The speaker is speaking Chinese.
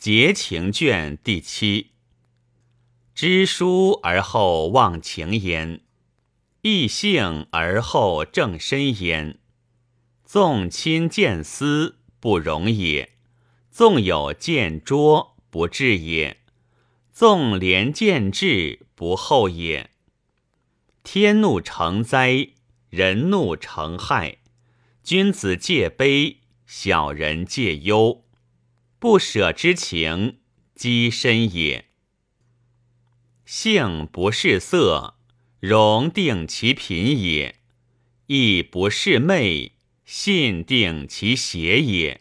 节情卷第七。知书而后忘情焉，异性而后正身焉。纵亲见私不容也，纵有见拙不智也，纵廉见智不厚也。天怒成灾，人怒成害。君子戒悲，小人戒忧。不舍之情，积深也。性不是色，容定其品也；亦不是昧，信定其邪也。